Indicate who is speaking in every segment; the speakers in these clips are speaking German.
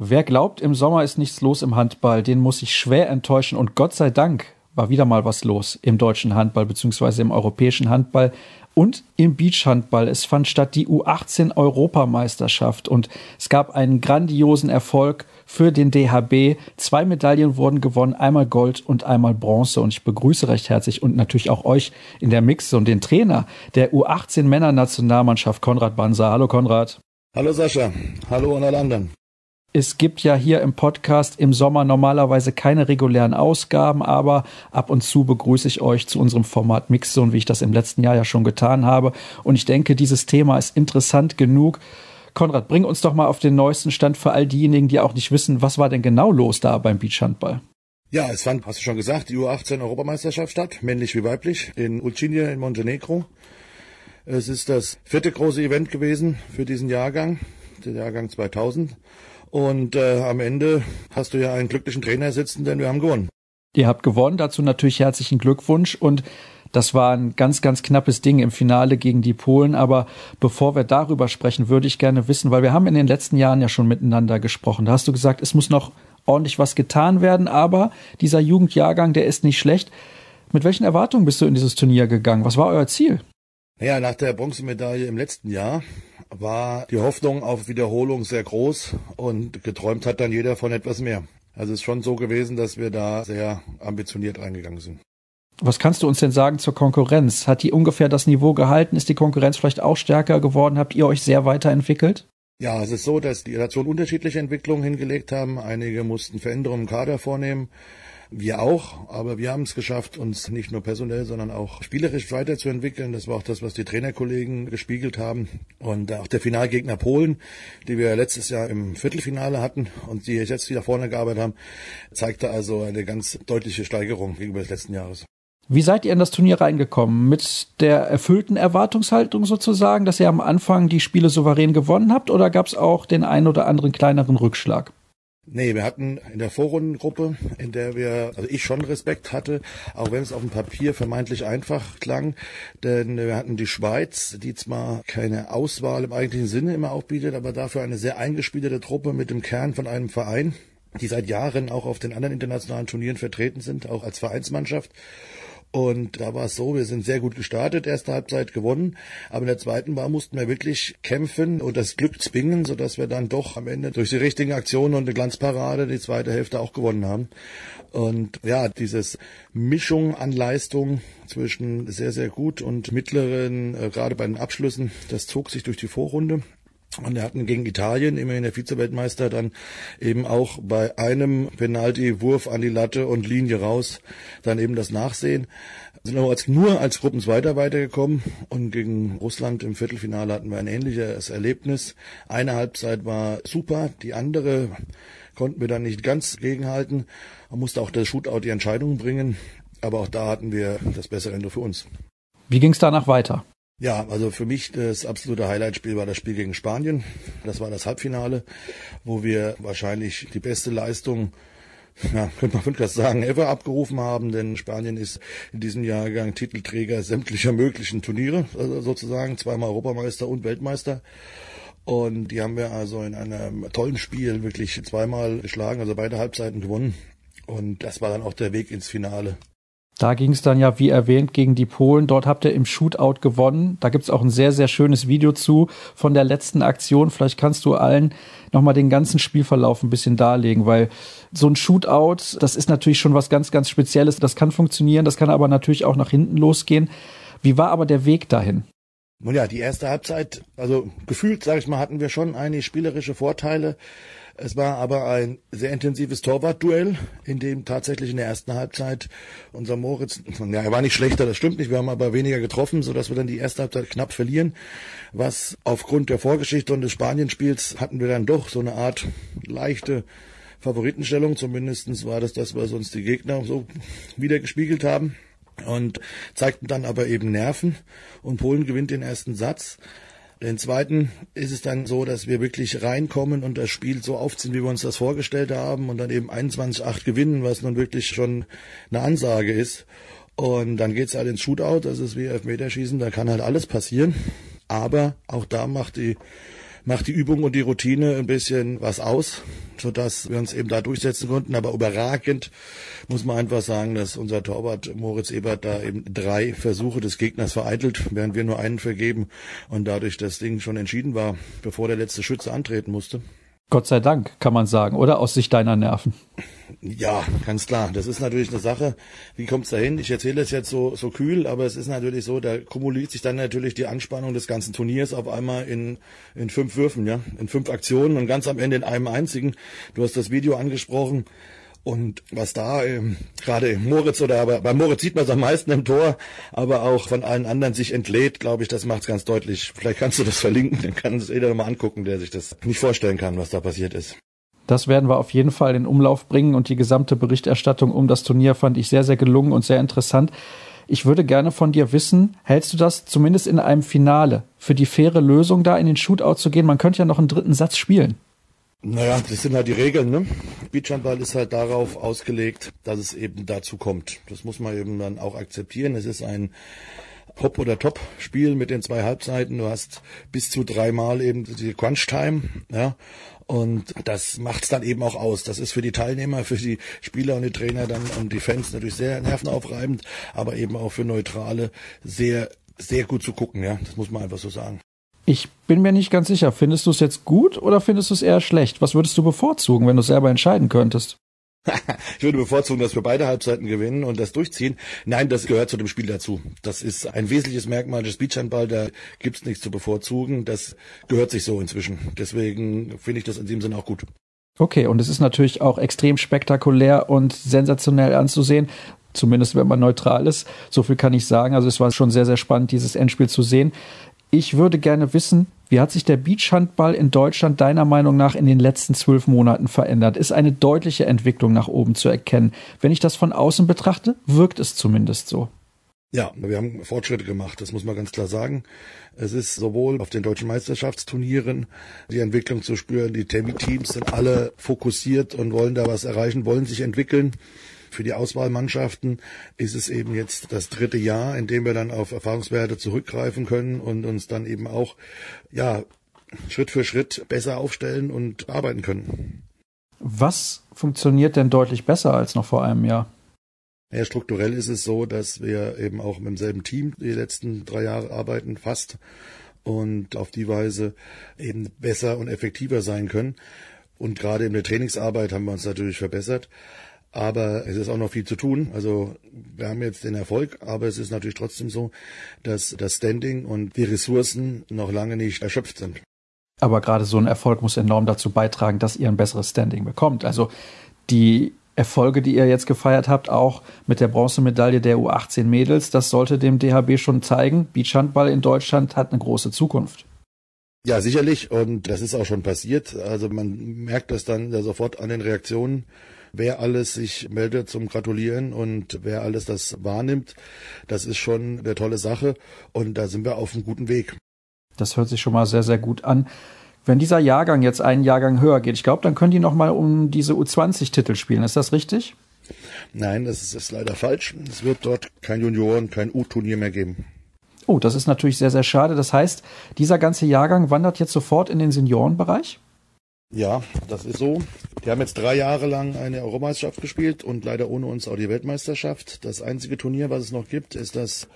Speaker 1: Wer glaubt, im Sommer ist nichts los im Handball, den muss ich schwer enttäuschen. Und Gott sei Dank war wieder mal was los im deutschen Handball beziehungsweise im europäischen Handball und im Beachhandball. Es fand statt die U18 Europameisterschaft und es gab einen grandiosen Erfolg für den DHB. Zwei Medaillen wurden gewonnen, einmal Gold und einmal Bronze. Und ich begrüße recht herzlich und natürlich auch euch in der Mix und den Trainer der U18 Männernationalmannschaft, Konrad Banser. Hallo Konrad.
Speaker 2: Hallo Sascha. Hallo an alle anderen.
Speaker 1: Es gibt ja hier im Podcast im Sommer normalerweise keine regulären Ausgaben, aber ab und zu begrüße ich euch zu unserem Format Mixzone, wie ich das im letzten Jahr ja schon getan habe. Und ich denke, dieses Thema ist interessant genug. Konrad, bring uns doch mal auf den neuesten Stand für all diejenigen, die auch nicht wissen, was war denn genau los da beim Beachhandball?
Speaker 2: Ja, es fand, hast du schon gesagt, die U18 Europameisterschaft statt, männlich wie weiblich, in Ulcinje in Montenegro. Es ist das vierte große Event gewesen für diesen Jahrgang, der Jahrgang 2000. Und äh, am Ende hast du ja einen glücklichen Trainer sitzen, denn wir haben gewonnen.
Speaker 1: Ihr habt gewonnen, dazu natürlich herzlichen Glückwunsch und das war ein ganz, ganz knappes Ding im Finale gegen die Polen. Aber bevor wir darüber sprechen, würde ich gerne wissen, weil wir haben in den letzten Jahren ja schon miteinander gesprochen. Da hast du gesagt, es muss noch ordentlich was getan werden, aber dieser Jugendjahrgang, der ist nicht schlecht. Mit welchen Erwartungen bist du in dieses Turnier gegangen? Was war euer Ziel?
Speaker 2: Naja, nach der Bronzemedaille im letzten Jahr war die Hoffnung auf Wiederholung sehr groß und geträumt hat dann jeder von etwas mehr. Also es ist schon so gewesen, dass wir da sehr ambitioniert reingegangen sind.
Speaker 1: Was kannst du uns denn sagen zur Konkurrenz? Hat die ungefähr das Niveau gehalten? Ist die Konkurrenz vielleicht auch stärker geworden? Habt ihr euch sehr weiterentwickelt?
Speaker 2: Ja, es ist so, dass die Nationen unterschiedliche Entwicklungen hingelegt haben. Einige mussten Veränderungen im Kader vornehmen. Wir auch, aber wir haben es geschafft, uns nicht nur personell, sondern auch spielerisch weiterzuentwickeln. Das war auch das, was die Trainerkollegen gespiegelt haben. Und auch der Finalgegner Polen, die wir letztes Jahr im Viertelfinale hatten und die jetzt wieder vorne gearbeitet haben, zeigte also eine ganz deutliche Steigerung gegenüber des letzten Jahres.
Speaker 1: Wie seid ihr in das Turnier reingekommen? Mit der erfüllten Erwartungshaltung sozusagen, dass ihr am Anfang die Spiele souverän gewonnen habt oder gab es auch den einen oder anderen kleineren Rückschlag?
Speaker 2: Nee, wir hatten in der Vorrundengruppe, in der wir, also ich schon Respekt hatte, auch wenn es auf dem Papier vermeintlich einfach klang, denn wir hatten die Schweiz, die zwar keine Auswahl im eigentlichen Sinne immer aufbietet, aber dafür eine sehr eingespielte Truppe mit dem Kern von einem Verein, die seit Jahren auch auf den anderen internationalen Turnieren vertreten sind, auch als Vereinsmannschaft. Und da war es so, wir sind sehr gut gestartet, erste Halbzeit gewonnen, aber in der zweiten Bar mussten wir wirklich kämpfen und das Glück zwingen, sodass wir dann doch am Ende durch die richtigen Aktionen und eine Glanzparade die zweite Hälfte auch gewonnen haben. Und ja, dieses Mischung an Leistung zwischen sehr, sehr gut und mittleren, äh, gerade bei den Abschlüssen, das zog sich durch die Vorrunde. Und wir hatten gegen Italien, immerhin der Vize-Weltmeister, dann eben auch bei einem Penalty-Wurf an die Latte und Linie raus, dann eben das Nachsehen. Sind aber als, nur als Gruppenzweiter weitergekommen und gegen Russland im Viertelfinale hatten wir ein ähnliches Erlebnis. Eine Halbzeit war super, die andere konnten wir dann nicht ganz gegenhalten. Man musste auch der Shootout die Entscheidung bringen, aber auch da hatten wir das bessere Ende für uns.
Speaker 1: Wie ging es danach weiter?
Speaker 2: Ja, also für mich das absolute Highlightspiel war das Spiel gegen Spanien. Das war das Halbfinale, wo wir wahrscheinlich die beste Leistung ja, könnte man fast sagen, ever abgerufen haben, denn Spanien ist in diesem Jahrgang Titelträger sämtlicher möglichen Turniere, also sozusagen, zweimal Europameister und Weltmeister. Und die haben wir also in einem tollen Spiel wirklich zweimal geschlagen, also beide Halbzeiten gewonnen. Und das war dann auch der Weg ins Finale.
Speaker 1: Da ging es dann ja, wie erwähnt, gegen die Polen. Dort habt ihr im Shootout gewonnen. Da gibt's auch ein sehr, sehr schönes Video zu von der letzten Aktion. Vielleicht kannst du allen nochmal den ganzen Spielverlauf ein bisschen darlegen, weil so ein Shootout, das ist natürlich schon was ganz, ganz Spezielles. Das kann funktionieren, das kann aber natürlich auch nach hinten losgehen. Wie war aber der Weg dahin?
Speaker 2: Nun ja, die erste Halbzeit, also gefühlt, sage ich mal, hatten wir schon einige spielerische Vorteile. Es war aber ein sehr intensives Torwartduell, in dem tatsächlich in der ersten Halbzeit unser Moritz, ja, er war nicht schlechter, das stimmt nicht, wir haben aber weniger getroffen, sodass wir dann die erste Halbzeit knapp verlieren. Was aufgrund der Vorgeschichte und des Spanienspiels hatten wir dann doch so eine Art leichte Favoritenstellung, zumindestens war das das, was uns die Gegner so wieder gespiegelt haben und zeigten dann aber eben Nerven und Polen gewinnt den ersten Satz. Den zweiten ist es dann so, dass wir wirklich reinkommen und das Spiel so aufziehen, wie wir uns das vorgestellt haben und dann eben 21-8 gewinnen, was nun wirklich schon eine Ansage ist. Und dann geht's halt ins Shootout, das ist wie Elfmeterschießen, da kann halt alles passieren. Aber auch da macht die macht die Übung und die Routine ein bisschen was aus, sodass wir uns eben da durchsetzen konnten. Aber überragend muss man einfach sagen, dass unser Torwart Moritz Ebert da eben drei Versuche des Gegners vereitelt, während wir nur einen vergeben und dadurch das Ding schon entschieden war, bevor der letzte Schütze antreten musste.
Speaker 1: Gott sei Dank, kann man sagen, oder aus Sicht deiner Nerven.
Speaker 2: Ja, ganz klar. Das ist natürlich eine Sache. Wie kommt's dahin? Ich erzähle das jetzt so, so kühl, aber es ist natürlich so, da kumuliert sich dann natürlich die Anspannung des ganzen Turniers auf einmal in, in fünf Würfen, ja, in fünf Aktionen und ganz am Ende in einem einzigen. Du hast das Video angesprochen. Und was da ähm, gerade Moritz oder aber bei Moritz sieht man es am meisten im Tor, aber auch von allen anderen sich entlädt, glaube ich, das macht es ganz deutlich. Vielleicht kannst du das verlinken, dann kann es jeder mal angucken, der sich das nicht vorstellen kann, was da passiert ist.
Speaker 1: Das werden wir auf jeden Fall in Umlauf bringen und die gesamte Berichterstattung um das Turnier fand ich sehr, sehr gelungen und sehr interessant. Ich würde gerne von dir wissen, hältst du das zumindest in einem Finale für die faire Lösung da in den Shootout zu gehen? Man könnte ja noch einen dritten Satz spielen.
Speaker 2: Naja, das sind halt die Regeln, ne? Beachhandball ist halt darauf ausgelegt, dass es eben dazu kommt. Das muss man eben dann auch akzeptieren. Es ist ein Hop- oder Top-Spiel mit den zwei Halbseiten. Du hast bis zu dreimal eben die Crunch-Time, ja. Und das macht's dann eben auch aus. Das ist für die Teilnehmer, für die Spieler und die Trainer dann und die Fans natürlich sehr nervenaufreibend, aber eben auch für Neutrale sehr, sehr gut zu gucken, ja. Das muss man einfach so sagen.
Speaker 1: Ich bin mir nicht ganz sicher. Findest du es jetzt gut oder findest du es eher schlecht? Was würdest du bevorzugen, wenn du es selber entscheiden könntest?
Speaker 2: ich würde bevorzugen, dass wir beide Halbzeiten gewinnen und das durchziehen. Nein, das gehört zu dem Spiel dazu. Das ist ein wesentliches Merkmal des Beachhandball. Da gibt's nichts zu bevorzugen. Das gehört sich so inzwischen. Deswegen finde ich das in diesem Sinne auch gut.
Speaker 1: Okay, und es ist natürlich auch extrem spektakulär und sensationell anzusehen. Zumindest wenn man neutral ist. So viel kann ich sagen. Also es war schon sehr, sehr spannend, dieses Endspiel zu sehen. Ich würde gerne wissen, wie hat sich der Beachhandball in Deutschland deiner Meinung nach in den letzten zwölf Monaten verändert? Ist eine deutliche Entwicklung nach oben zu erkennen? Wenn ich das von außen betrachte, wirkt es zumindest so.
Speaker 2: Ja, wir haben Fortschritte gemacht, das muss man ganz klar sagen. Es ist sowohl auf den deutschen Meisterschaftsturnieren die Entwicklung zu spüren, die Teams sind alle fokussiert und wollen da was erreichen, wollen sich entwickeln. Für die Auswahlmannschaften ist es eben jetzt das dritte Jahr, in dem wir dann auf Erfahrungswerte zurückgreifen können und uns dann eben auch, ja, Schritt für Schritt besser aufstellen und arbeiten können.
Speaker 1: Was funktioniert denn deutlich besser als noch vor einem Jahr?
Speaker 2: Ja, strukturell ist es so, dass wir eben auch mit demselben Team die letzten drei Jahre arbeiten, fast, und auf die Weise eben besser und effektiver sein können. Und gerade in der Trainingsarbeit haben wir uns natürlich verbessert. Aber es ist auch noch viel zu tun. Also wir haben jetzt den Erfolg, aber es ist natürlich trotzdem so, dass das Standing und die Ressourcen noch lange nicht erschöpft sind.
Speaker 1: Aber gerade so ein Erfolg muss enorm dazu beitragen, dass ihr ein besseres Standing bekommt. Also die Erfolge, die ihr jetzt gefeiert habt, auch mit der Bronzemedaille der U18 Mädels, das sollte dem DHB schon zeigen. Beachhandball in Deutschland hat eine große Zukunft.
Speaker 2: Ja, sicherlich. Und das ist auch schon passiert. Also man merkt das dann ja sofort an den Reaktionen wer alles sich meldet zum Gratulieren und wer alles das wahrnimmt, das ist schon eine tolle Sache und da sind wir auf einem guten Weg.
Speaker 1: Das hört sich schon mal sehr, sehr gut an. Wenn dieser Jahrgang jetzt einen Jahrgang höher geht, ich glaube, dann können die noch mal um diese U20-Titel spielen. Ist das richtig?
Speaker 2: Nein, das ist, ist leider falsch. Es wird dort kein Junioren, kein U-Turnier mehr geben.
Speaker 1: Oh, das ist natürlich sehr, sehr schade. Das heißt, dieser ganze Jahrgang wandert jetzt sofort in den Seniorenbereich?
Speaker 2: Ja, das ist so. Die haben jetzt drei Jahre lang eine Europameisterschaft gespielt und leider ohne uns auch die Weltmeisterschaft. Das einzige Turnier, was es noch gibt, ist das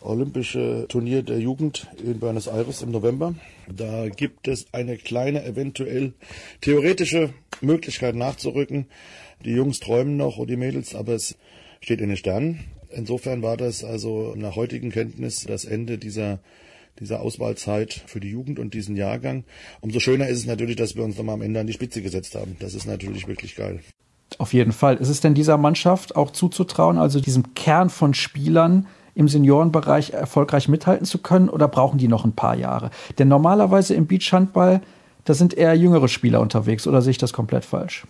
Speaker 2: Olympische Turnier der Jugend in Buenos Aires im November. Da gibt es eine kleine, eventuell theoretische Möglichkeit nachzurücken. Die Jungs träumen noch und die Mädels, aber es steht in den Sternen. Insofern war das also nach heutigen Kenntnis das Ende dieser dieser Auswahlzeit für die Jugend und diesen Jahrgang. Umso schöner ist es natürlich, dass wir uns nochmal am Ende an die Spitze gesetzt haben. Das ist natürlich wirklich geil.
Speaker 1: Auf jeden Fall. Ist es denn dieser Mannschaft auch zuzutrauen, also diesem Kern von Spielern im Seniorenbereich erfolgreich mithalten zu können oder brauchen die noch ein paar Jahre? Denn normalerweise im Beachhandball, da sind eher jüngere Spieler unterwegs oder sehe ich das komplett falsch?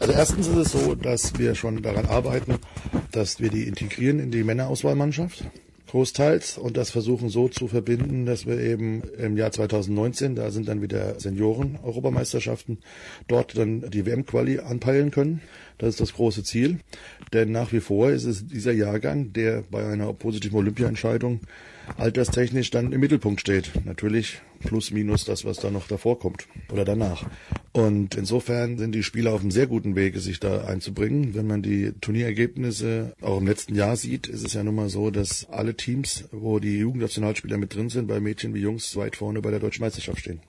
Speaker 2: Also erstens ist es so, dass wir schon daran arbeiten, dass wir die integrieren in die Männerauswahlmannschaft großteils und das versuchen so zu verbinden, dass wir eben im Jahr 2019, da sind dann wieder Senioren-Europameisterschaften, dort dann die WM-Quali anpeilen können. Das ist das große Ziel. Denn nach wie vor ist es dieser Jahrgang, der bei einer positiven Olympia-Entscheidung alterstechnisch dann im Mittelpunkt steht. Natürlich plus minus das, was da noch davor kommt oder danach. Und insofern sind die Spieler auf einem sehr guten Wege, sich da einzubringen. Wenn man die Turnierergebnisse auch im letzten Jahr sieht, ist es ja nun mal so, dass alle Teams, wo die Jugendnationalspieler mit drin sind, bei Mädchen wie Jungs weit vorne bei der Deutschen Meisterschaft stehen.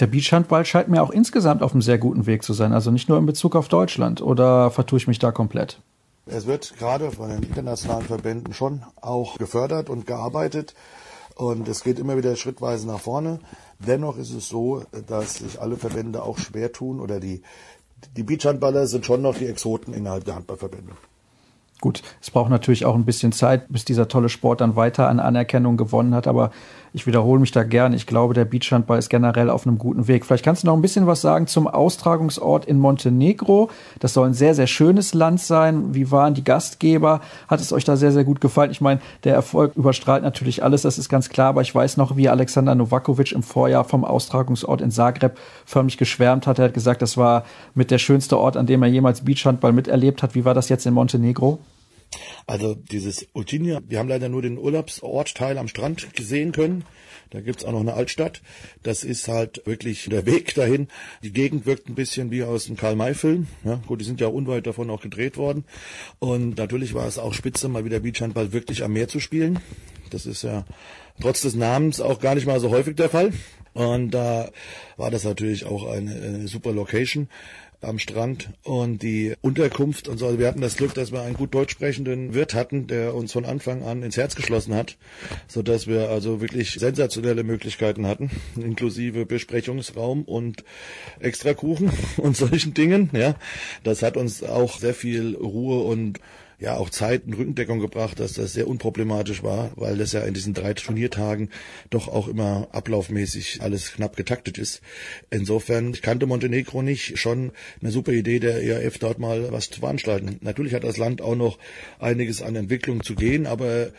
Speaker 1: Der Beachhandball scheint mir auch insgesamt auf einem sehr guten Weg zu sein, also nicht nur in Bezug auf Deutschland. Oder vertue ich mich da komplett?
Speaker 2: Es wird gerade von den internationalen Verbänden schon auch gefördert und gearbeitet. Und es geht immer wieder schrittweise nach vorne. Dennoch ist es so, dass sich alle Verbände auch schwer tun oder die, die Beachhandballer sind schon noch die Exoten innerhalb der Handballverbände.
Speaker 1: Gut, es braucht natürlich auch ein bisschen Zeit, bis dieser tolle Sport dann weiter an Anerkennung gewonnen hat. Aber ich wiederhole mich da gern. Ich glaube, der Beachhandball ist generell auf einem guten Weg. Vielleicht kannst du noch ein bisschen was sagen zum Austragungsort in Montenegro. Das soll ein sehr, sehr schönes Land sein. Wie waren die Gastgeber? Hat es euch da sehr, sehr gut gefallen? Ich meine, der Erfolg überstrahlt natürlich alles, das ist ganz klar. Aber ich weiß noch, wie Alexander Novakovic im Vorjahr vom Austragungsort in Zagreb förmlich geschwärmt hat. Er hat gesagt, das war mit der schönste Ort, an dem er jemals Beachhandball miterlebt hat. Wie war das jetzt in Montenegro?
Speaker 2: Also dieses Ultinia, wir haben leider nur den Urlaubsortteil am Strand gesehen können. Da gibt's auch noch eine Altstadt. Das ist halt wirklich der Weg dahin. Die Gegend wirkt ein bisschen wie aus dem Karl-May-Film. Ja, gut, die sind ja unweit davon auch gedreht worden. Und natürlich war es auch spitze, mal wieder Beachhandball wirklich am Meer zu spielen. Das ist ja trotz des Namens auch gar nicht mal so häufig der Fall. Und da war das natürlich auch eine, eine super Location am Strand und die Unterkunft und so. Also wir hatten das Glück, dass wir einen gut deutsch sprechenden Wirt hatten, der uns von Anfang an ins Herz geschlossen hat, so dass wir also wirklich sensationelle Möglichkeiten hatten, inklusive Besprechungsraum und extra Kuchen und solchen Dingen. Ja, das hat uns auch sehr viel Ruhe und ja auch Zeit und Rückendeckung gebracht, dass das sehr unproblematisch war, weil das ja in diesen drei Turniertagen doch auch immer ablaufmäßig alles knapp getaktet ist. Insofern, ich kannte Montenegro nicht, schon eine super Idee der ERF dort mal was zu veranstalten. Natürlich hat das Land auch noch einiges an Entwicklung zu gehen, aber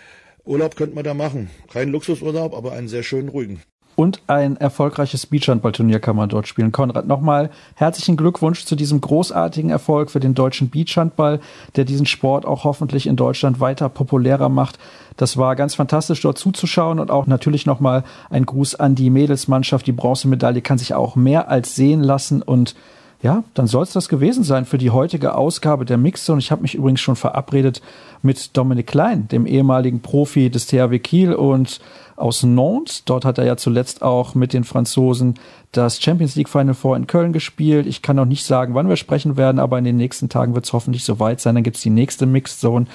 Speaker 2: Urlaub könnte man da machen. Kein Luxusurlaub, aber einen sehr schönen, ruhigen
Speaker 1: und ein erfolgreiches Beachhandballturnier kann man dort spielen. Konrad, nochmal herzlichen Glückwunsch zu diesem großartigen Erfolg für den deutschen Beachhandball, der diesen Sport auch hoffentlich in Deutschland weiter populärer macht. Das war ganz fantastisch, dort zuzuschauen und auch natürlich nochmal ein Gruß an die Mädelsmannschaft. Die Bronzemedaille kann sich auch mehr als sehen lassen und ja, dann soll es das gewesen sein für die heutige Ausgabe der Mixzone. Ich habe mich übrigens schon verabredet mit Dominik Klein, dem ehemaligen Profi des THW Kiel und aus Nantes. Dort hat er ja zuletzt auch mit den Franzosen das Champions League Final Four in Köln gespielt. Ich kann noch nicht sagen, wann wir sprechen werden, aber in den nächsten Tagen wird es hoffentlich soweit sein. Dann gibt es die nächste Mixed Zone.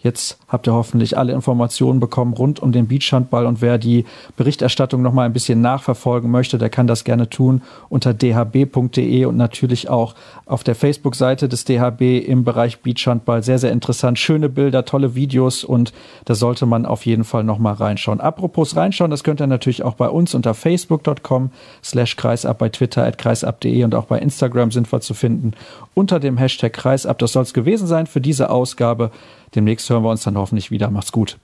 Speaker 1: Jetzt habt ihr hoffentlich alle Informationen bekommen rund um den Beachhandball und wer die Berichterstattung noch mal ein bisschen nachverfolgen möchte, der kann das gerne tun unter dhb.de und natürlich auch auf der Facebook-Seite des DHB im Bereich Beachhandball. Sehr, sehr interessant. Schöne Bilder, tolle Videos und da sollte man auf jeden Fall noch mal reinschauen. Apropos reinschauen, das könnt ihr natürlich auch bei uns unter facebook.com slash kreisab, bei Twitter at kreisab.de und auch bei Instagram sind wir zu finden unter dem Hashtag kreisab. Das soll es gewesen sein für diese Ausgabe. Demnächst hören wir uns dann hoffentlich wieder. Macht's gut.